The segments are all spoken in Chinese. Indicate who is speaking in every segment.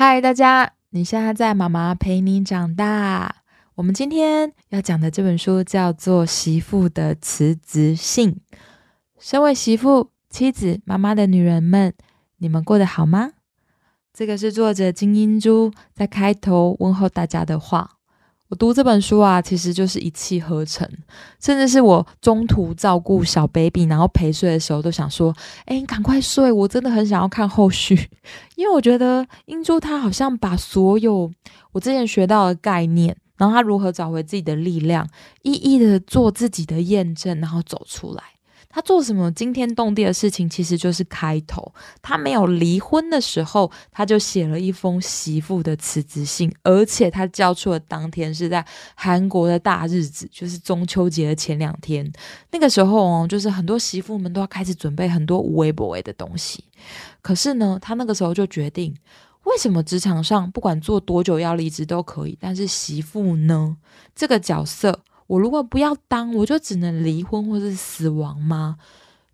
Speaker 1: 嗨，大家！你现在在妈妈陪你长大。我们今天要讲的这本书叫做《媳妇的辞职信》。身为媳妇、妻子、妈妈的女人们，你们过得好吗？这个是作者金英珠在开头问候大家的话。我读这本书啊，其实就是一气呵成，甚至是我中途照顾小 baby，然后陪睡的时候，都想说：“哎，你赶快睡！”我真的很想要看后续，因为我觉得英珠她好像把所有我之前学到的概念，然后她如何找回自己的力量，一一的做自己的验证，然后走出来。他做什么惊天动地的事情，其实就是开头。他没有离婚的时候，他就写了一封媳妇的辞职信，而且他交出的当天是在韩国的大日子，就是中秋节的前两天。那个时候哦，就是很多媳妇们都要开始准备很多无微不微的东西。可是呢，他那个时候就决定，为什么职场上不管做多久要离职都可以，但是媳妇呢这个角色？我如果不要当，我就只能离婚或是死亡吗？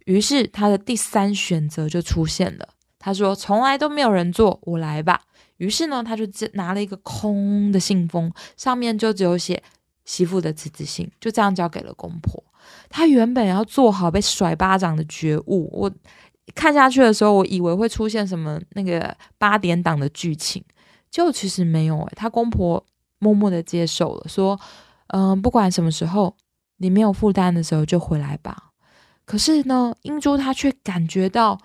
Speaker 1: 于是他的第三选择就出现了。他说：“从来都没有人做，我来吧。”于是呢，他就拿了一个空的信封，上面就只有写媳妇的辞职信，就这样交给了公婆。他原本要做好被甩巴掌的觉悟，我看下去的时候，我以为会出现什么那个八点档的剧情，就其实没有诶，他公婆默默的接受了，说。嗯，不管什么时候你没有负担的时候就回来吧。可是呢，英珠她却感觉到，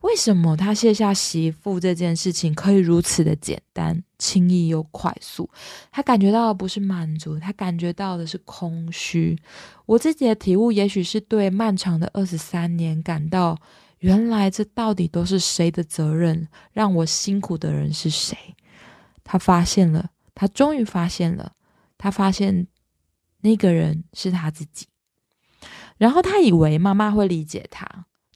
Speaker 1: 为什么她卸下媳妇这件事情可以如此的简单、轻易又快速？她感觉到的不是满足，她感觉到的是空虚。我自己的体悟，也许是对漫长的二十三年感到，原来这到底都是谁的责任？让我辛苦的人是谁？他发现了，他终于发现了，他发现。那个人是他自己，然后他以为妈妈会理解他，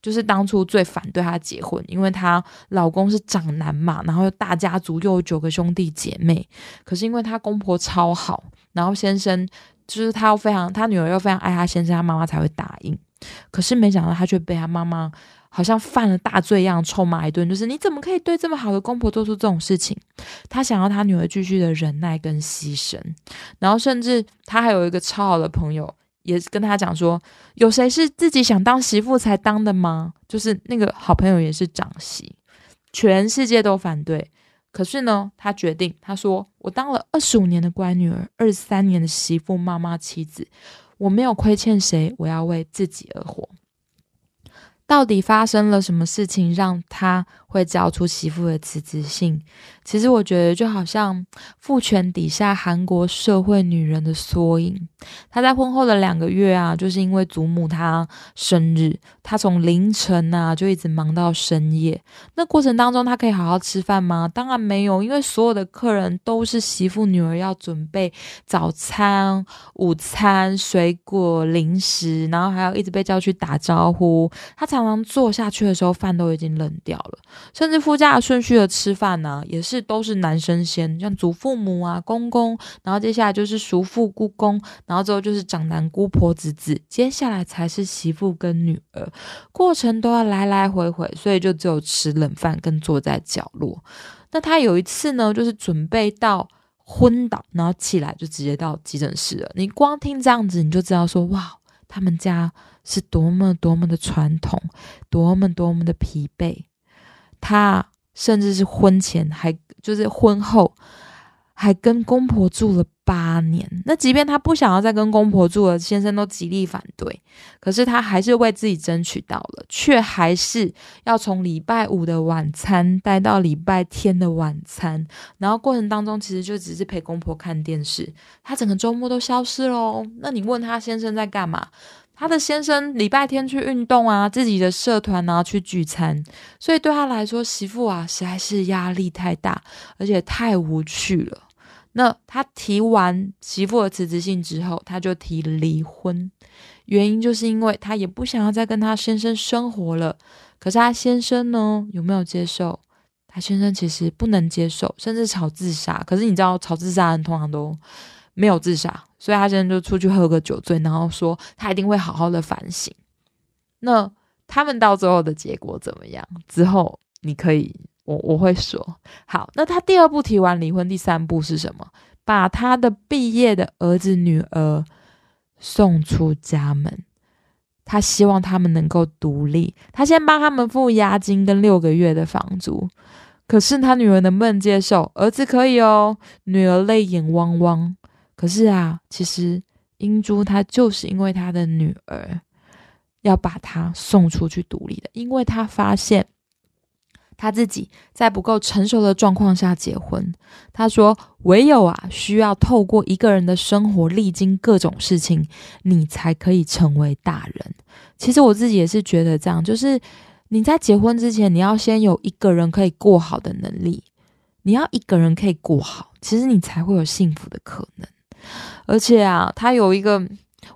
Speaker 1: 就是当初最反对他结婚，因为她老公是长男嘛，然后大家族又有九个兄弟姐妹，可是因为他公婆超好，然后先生就是他又非常，他女儿又非常爱他先生，他妈妈才会答应，可是没想到他却被他妈妈。好像犯了大罪一样，臭骂一顿，就是你怎么可以对这么好的公婆做出这种事情？他想要他女儿继续的忍耐跟牺牲，然后甚至他还有一个超好的朋友，也跟他讲说，有谁是自己想当媳妇才当的吗？就是那个好朋友也是长媳，全世界都反对，可是呢，他决定，他说我当了二十五年的乖女儿，二十三年的媳妇妈妈妻子，我没有亏欠谁，我要为自己而活。到底发生了什么事情，让他会交出媳妇的辞职信？其实我觉得就好像父权底下韩国社会女人的缩影。她在婚后的两个月啊，就是因为祖母她生日，她从凌晨啊就一直忙到深夜。那过程当中，她可以好好吃饭吗？当然没有，因为所有的客人都是媳妇女儿要准备早餐、午餐、水果、零食，然后还要一直被叫去打招呼。她常常坐下去的时候，饭都已经冷掉了，甚至副驾顺序的吃饭呢，也是都是男生先，像祖父母啊、公公，然后接下来就是叔父、姑公，然后之后就是长男姑婆、侄子，接下来才是媳妇跟女儿，过程都要来来回回，所以就只有吃冷饭跟坐在角落。那他有一次呢，就是准备到昏倒，然后起来就直接到急诊室了。你光听这样子，你就知道说，哇，他们家。是多么多么的传统，多么多么的疲惫。他甚至是婚前还就是婚后还跟公婆住了八年。那即便他不想要再跟公婆住了，先生都极力反对。可是他还是为自己争取到了，却还是要从礼拜五的晚餐待到礼拜天的晚餐。然后过程当中其实就只是陪公婆看电视，他整个周末都消失喽。那你问他先生在干嘛？他的先生礼拜天去运动啊，自己的社团啊去聚餐，所以对他来说，媳妇啊实在是压力太大，而且太无趣了。那他提完媳妇的辞职信之后，他就提离婚，原因就是因为他也不想要再跟他先生生活了。可是他先生呢，有没有接受？他先生其实不能接受，甚至吵自杀。可是你知道，吵自杀的人通常都。没有自杀，所以他现在就出去喝个酒醉，然后说他一定会好好的反省。那他们到最后的结果怎么样？之后你可以，我我会说。好，那他第二步提完离婚，第三步是什么？把他的毕业的儿子女儿送出家门。他希望他们能够独立。他先帮他们付押金跟六个月的房租。可是他女儿能不能接受？儿子可以哦，女儿泪眼汪汪。可是啊，其实英珠她就是因为她的女儿要把她送出去独立的，因为她发现。他自己在不够成熟的状况下结婚，他说：“唯有啊，需要透过一个人的生活，历经各种事情，你才可以成为大人。”其实我自己也是觉得这样，就是你在结婚之前，你要先有一个人可以过好的能力，你要一个人可以过好，其实你才会有幸福的可能。而且啊，他有一个，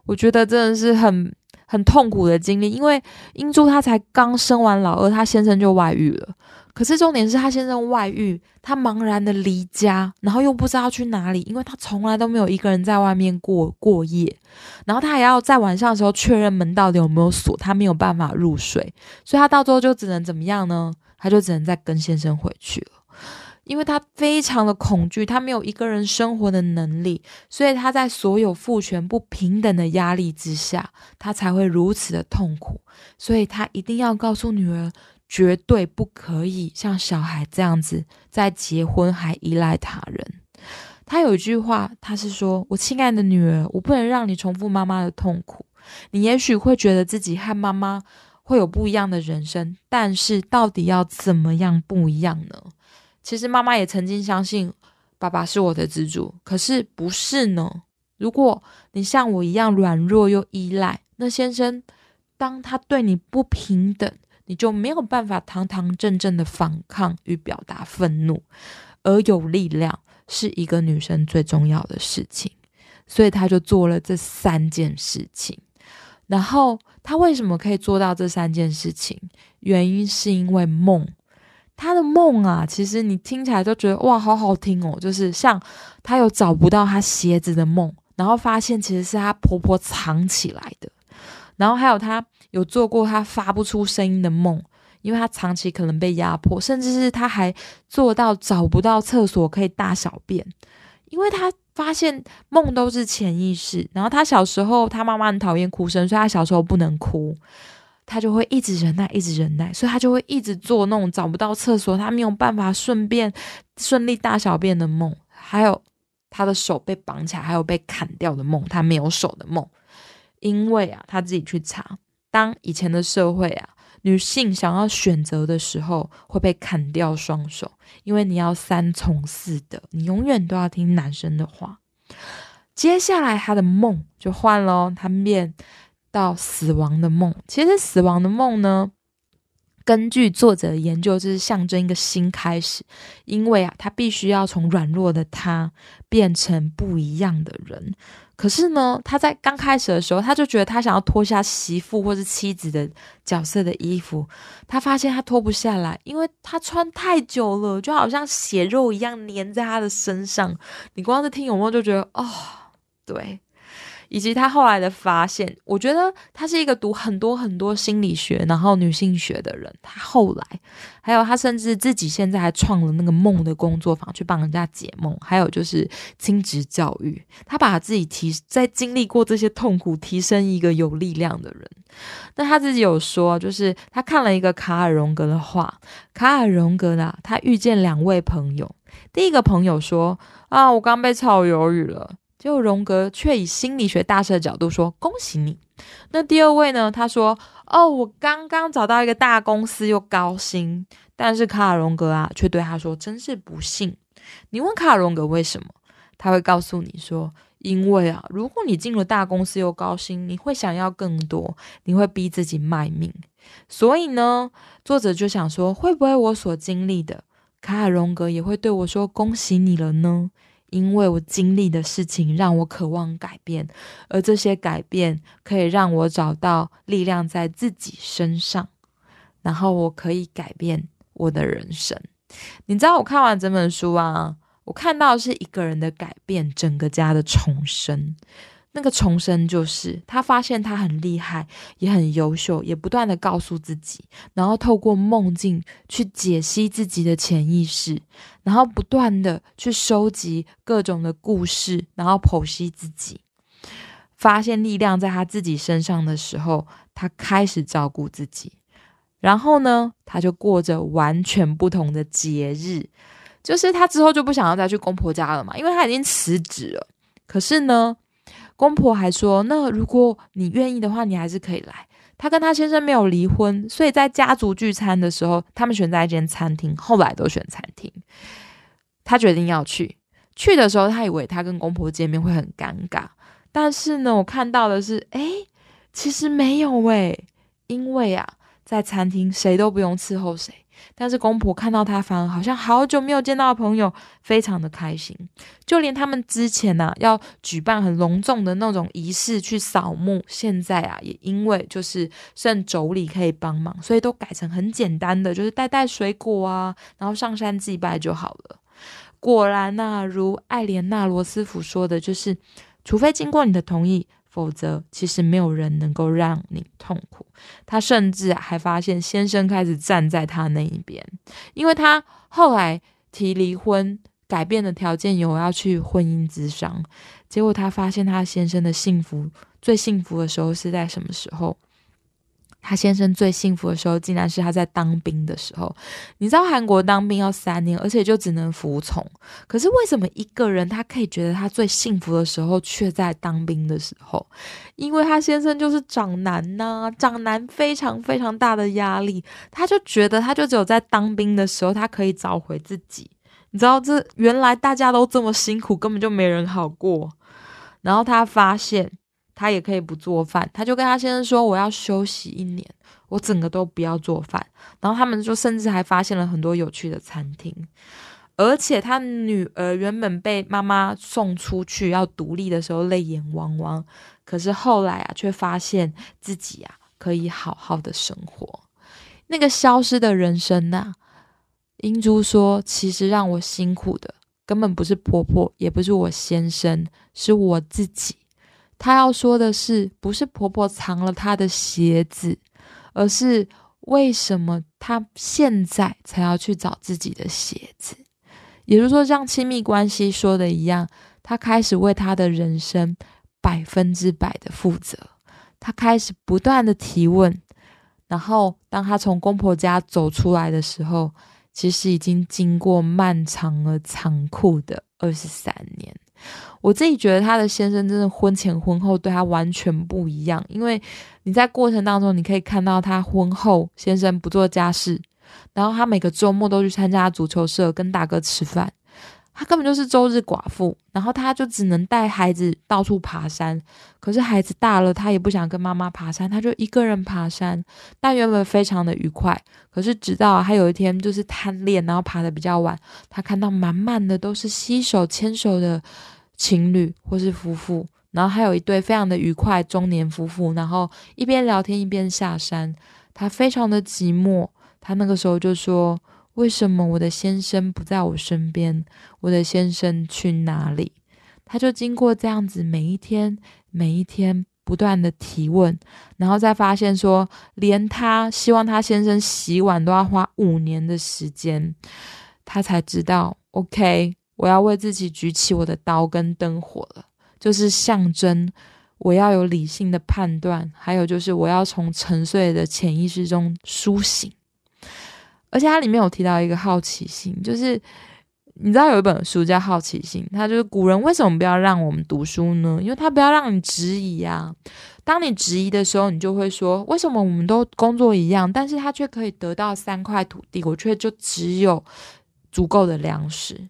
Speaker 1: 我觉得真的是很很痛苦的经历，因为英珠她才刚生完老二，她先生就外遇了。可是重点是他先生外遇，他茫然的离家，然后又不知道去哪里，因为他从来都没有一个人在外面过过夜，然后他还要在晚上的时候确认门到底有没有锁，他没有办法入睡，所以他到最后就只能怎么样呢？他就只能再跟先生回去了，因为他非常的恐惧，他没有一个人生活的能力，所以他在所有父权不平等的压力之下，他才会如此的痛苦，所以他一定要告诉女儿。绝对不可以像小孩这样子，在结婚还依赖他人。他有一句话，他是说：“我亲爱的女儿，我不能让你重复妈妈的痛苦。你也许会觉得自己和妈妈会有不一样的人生，但是到底要怎么样不一样呢？其实妈妈也曾经相信爸爸是我的支柱，可是不是呢？如果你像我一样软弱又依赖，那先生当他对你不平等。”你就没有办法堂堂正正的反抗与表达愤怒，而有力量是一个女生最重要的事情，所以她就做了这三件事情。然后她为什么可以做到这三件事情？原因是因为梦，她的梦啊，其实你听起来就觉得哇，好好听哦，就是像她有找不到她鞋子的梦，然后发现其实是她婆婆藏起来的，然后还有她。有做过他发不出声音的梦，因为他长期可能被压迫，甚至是他还做到找不到厕所可以大小便，因为他发现梦都是潜意识。然后他小时候，他妈妈很讨厌哭声，所以他小时候不能哭，他就会一直忍耐，一直忍耐，所以他就会一直做那种找不到厕所，他没有办法顺便顺利大小便的梦，还有他的手被绑起来，还有被砍掉的梦，他没有手的梦，因为啊，他自己去查。当以前的社会啊，女性想要选择的时候会被砍掉双手，因为你要三从四德，你永远都要听男生的话。接下来他的梦就换了，他变到死亡的梦。其实死亡的梦呢，根据作者的研究，就是象征一个新开始，因为啊，他必须要从软弱的他变成不一样的人。可是呢，他在刚开始的时候，他就觉得他想要脱下媳妇或是妻子的角色的衣服，他发现他脱不下来，因为他穿太久了，就好像血肉一样粘在他的身上。你光是听有没有就觉得，哦，对。以及他后来的发现，我觉得他是一个读很多很多心理学，然后女性学的人。他后来，还有他甚至自己现在还创了那个梦的工作坊，去帮人家解梦。还有就是亲职教育，他把自己提在经历过这些痛苦，提升一个有力量的人。那他自己有说，就是他看了一个卡尔荣格的话，卡尔荣格的他遇见两位朋友，第一个朋友说啊，我刚被炒鱿鱼了。就荣格却以心理学大师的角度说：“恭喜你。”那第二位呢？他说：“哦，我刚刚找到一个大公司，又高薪。”但是卡尔荣格啊，却对他说：“真是不幸。”你问卡尔荣格为什么？他会告诉你说：“因为啊，如果你进了大公司又高薪，你会想要更多，你会逼自己卖命。所以呢，作者就想说，会不会我所经历的，卡尔荣格也会对我说：‘恭喜你了呢？’”因为我经历的事情让我渴望改变，而这些改变可以让我找到力量在自己身上，然后我可以改变我的人生。你知道，我看完整本书啊，我看到是一个人的改变，整个家的重生。那个重生就是他发现他很厉害，也很优秀，也不断的告诉自己，然后透过梦境去解析自己的潜意识，然后不断的去收集各种的故事，然后剖析自己，发现力量在他自己身上的时候，他开始照顾自己，然后呢，他就过着完全不同的节日，就是他之后就不想要再去公婆家了嘛，因为他已经辞职了，可是呢。公婆还说：“那如果你愿意的话，你还是可以来。”他跟他先生没有离婚，所以在家族聚餐的时候，他们选在一间餐厅，后来都选餐厅。他决定要去，去的时候他以为他跟公婆见面会很尴尬，但是呢，我看到的是，哎，其实没有哎，因为啊，在餐厅谁都不用伺候谁。但是公婆看到他，反而好像好久没有见到的朋友，非常的开心。就连他们之前呢，要举办很隆重的那种仪式去扫墓，现在啊，也因为就是剩妯娌可以帮忙，所以都改成很简单的，就是带带水果啊，然后上山祭拜就好了。果然呐，如艾莲娜罗斯福说的，就是除非经过你的同意。否则，其实没有人能够让你痛苦。他甚至还发现先生开始站在他那一边，因为他后来提离婚，改变的条件有要去婚姻之商。结果他发现他先生的幸福，最幸福的时候是在什么时候？他先生最幸福的时候，竟然是他在当兵的时候。你知道韩国当兵要三年，而且就只能服从。可是为什么一个人他可以觉得他最幸福的时候，却在当兵的时候？因为他先生就是长男呐，长男非常非常大的压力，他就觉得他就只有在当兵的时候，他可以找回自己。你知道，这原来大家都这么辛苦，根本就没人好过。然后他发现。他也可以不做饭，他就跟他先生说：“我要休息一年，我整个都不要做饭。”然后他们就甚至还发现了很多有趣的餐厅，而且他女儿原本被妈妈送出去要独立的时候泪眼汪汪，可是后来啊，却发现自己啊可以好好的生活。那个消失的人生呐，英珠说：“其实让我辛苦的根本不是婆婆，也不是我先生，是我自己。”她要说的是，不是婆婆藏了她的鞋子，而是为什么她现在才要去找自己的鞋子？也就是说，像亲密关系说的一样，她开始为她的人生百分之百的负责。她开始不断的提问，然后当她从公婆家走出来的时候，其实已经经过漫长而残酷的二十三年。我自己觉得他的先生真的婚前婚后对他完全不一样，因为你在过程当中你可以看到他婚后先生不做家事，然后他每个周末都去参加足球社跟大哥吃饭。他根本就是周日寡妇，然后他就只能带孩子到处爬山。可是孩子大了，他也不想跟妈妈爬山，他就一个人爬山。但原本非常的愉快。可是直到他有一天就是贪恋，然后爬的比较晚，他看到满满的都是携手牵手的情侣或是夫妇，然后还有一对非常的愉快中年夫妇，然后一边聊天一边下山。他非常的寂寞，他那个时候就说。为什么我的先生不在我身边？我的先生去哪里？他就经过这样子，每一天、每一天不断的提问，然后再发现说，连他希望他先生洗碗都要花五年的时间，他才知道，OK，我要为自己举起我的刀跟灯火了，就是象征我要有理性的判断，还有就是我要从沉睡的潜意识中苏醒。而且它里面有提到一个好奇心，就是你知道有一本书叫《好奇心》，它就是古人为什么不要让我们读书呢？因为他不要让你质疑啊。当你质疑的时候，你就会说：为什么我们都工作一样，但是他却可以得到三块土地，我却就只有足够的粮食？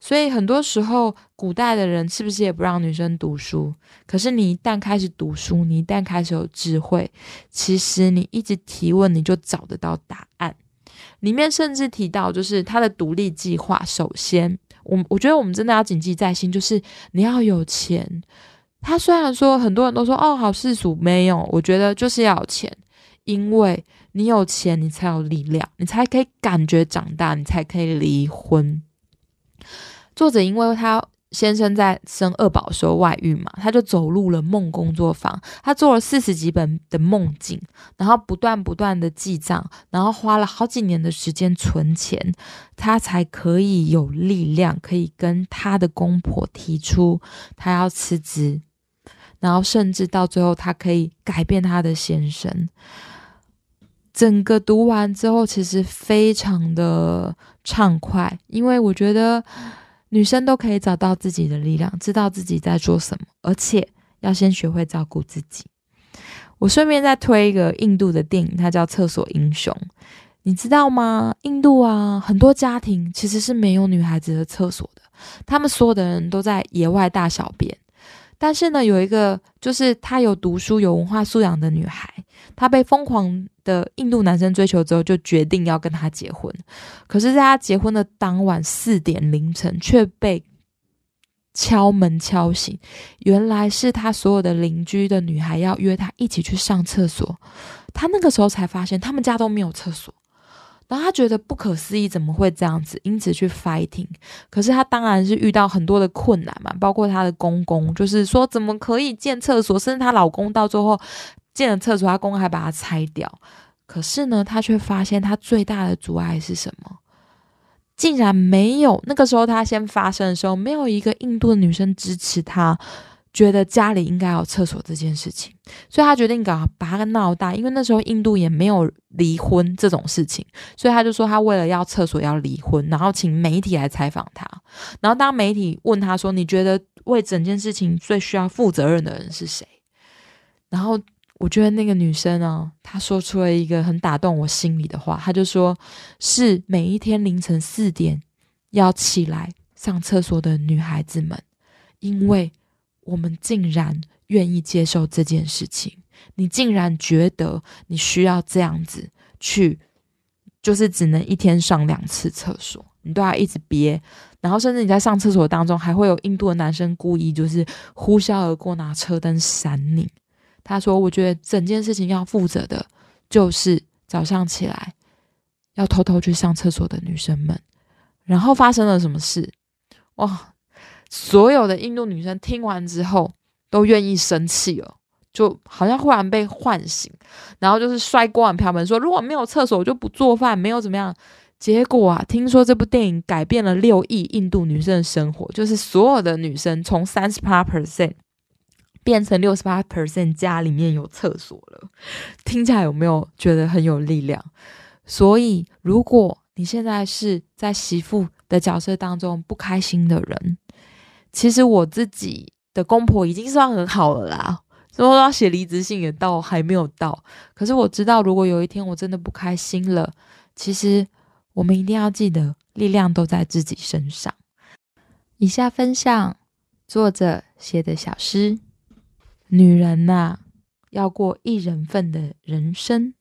Speaker 1: 所以很多时候，古代的人是不是也不让女生读书？可是你一旦开始读书，你一旦开始有智慧，其实你一直提问，你就找得到答案。里面甚至提到，就是他的独立计划。首先，我我觉得我们真的要谨记在心，就是你要有钱。他虽然说很多人都说哦，好世俗，没有，我觉得就是要有钱，因为你有钱，你才有力量，你才可以感觉长大，你才可以离婚。作者因为他先生在生二宝时候外遇嘛，他就走入了梦工作坊，他做了四十几本的梦境，然后不断不断的记账，然后花了好几年的时间存钱，他才可以有力量，可以跟他的公婆提出他要辞职，然后甚至到最后他可以改变他的先生。整个读完之后，其实非常的畅快，因为我觉得。女生都可以找到自己的力量，知道自己在做什么，而且要先学会照顾自己。我顺便再推一个印度的电影，它叫《厕所英雄》，你知道吗？印度啊，很多家庭其实是没有女孩子的厕所的，他们所有的人都在野外大小便。但是呢，有一个就是她有读书、有文化素养的女孩，她被疯狂的印度男生追求之后，就决定要跟他结婚。可是，在她结婚的当晚四点凌晨，却被敲门敲醒。原来是她所有的邻居的女孩要约她一起去上厕所。她那个时候才发现，他们家都没有厕所。然后他觉得不可思议，怎么会这样子？因此去 fighting。可是他当然是遇到很多的困难嘛，包括他的公公，就是说怎么可以建厕所？甚至她老公到最后建了厕所，她公公还把它拆掉。可是呢，她却发现她最大的阻碍是什么？竟然没有那个时候她先发生的时候，没有一个印度的女生支持她。觉得家里应该有厕所这件事情，所以他决定搞把它闹大。因为那时候印度也没有离婚这种事情，所以他就说他为了要厕所要离婚，然后请媒体来采访他。然后当媒体问他说：“你觉得为整件事情最需要负责任的人是谁？”然后我觉得那个女生呢，她说出了一个很打动我心里的话，她就说：“是每一天凌晨四点要起来上厕所的女孩子们，因为。”我们竟然愿意接受这件事情，你竟然觉得你需要这样子去，就是只能一天上两次厕所，你都要一直憋，然后甚至你在上厕所当中还会有印度的男生故意就是呼啸而过，拿车灯闪你。他说：“我觉得整件事情要负责的，就是早上起来要偷偷去上厕所的女生们。”然后发生了什么事？哇！所有的印度女生听完之后都愿意生气了，就好像忽然被唤醒，然后就是摔锅碗瓢盆，说如果没有厕所我就不做饭，没有怎么样。结果啊，听说这部电影改变了六亿印度女生的生活，就是所有的女生从三十八 percent 变成六十八 percent 家里面有厕所了。听起来有没有觉得很有力量？所以，如果你现在是在媳妇的角色当中不开心的人，其实我自己的公婆已经算很好了啦，说要写离职信也到还没有到。可是我知道，如果有一天我真的不开心了，其实我们一定要记得，力量都在自己身上。以下分享作者写的小诗：女人呐，要过一人份的人生。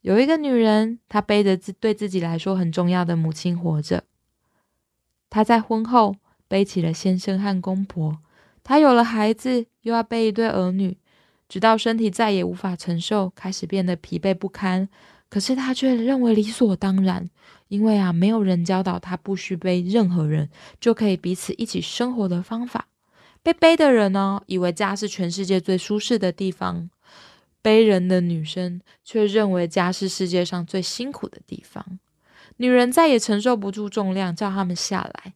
Speaker 1: 有一个女人，她背着自对自己来说很重要的母亲活着。她在婚后。背起了先生和公婆，她有了孩子，又要背一对儿女，直到身体再也无法承受，开始变得疲惫不堪。可是她却认为理所当然，因为啊，没有人教导她不需背任何人就可以彼此一起生活的方法。被背的人呢，以为家是全世界最舒适的地方；背人的女生却认为家是世界上最辛苦的地方。女人再也承受不住重量，叫他们下来。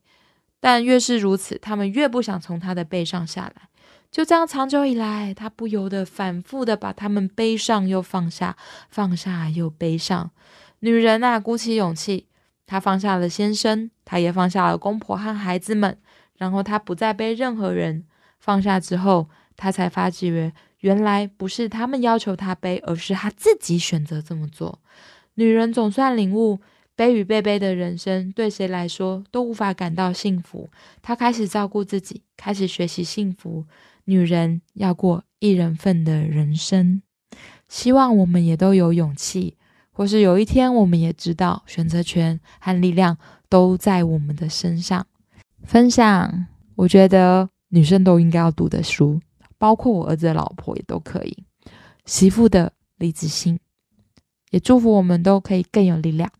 Speaker 1: 但越是如此，他们越不想从他的背上下来。就这样，长久以来，他不由得反复的把他们背上又放下，放下又背上。女人啊，鼓起勇气，她放下了先生，她也放下了公婆和孩子们，然后她不再背任何人。放下之后，她才发觉，原来不是他们要求她背，而是她自己选择这么做。女人总算领悟。背与被背的人生，对谁来说都无法感到幸福。她开始照顾自己，开始学习幸福。女人要过一人份的人生，希望我们也都有勇气，或是有一天我们也知道，选择权和力量都在我们的身上。分享，我觉得女生都应该要读的书，包括我儿子的老婆也都可以。媳妇的李子欣，也祝福我们都可以更有力量。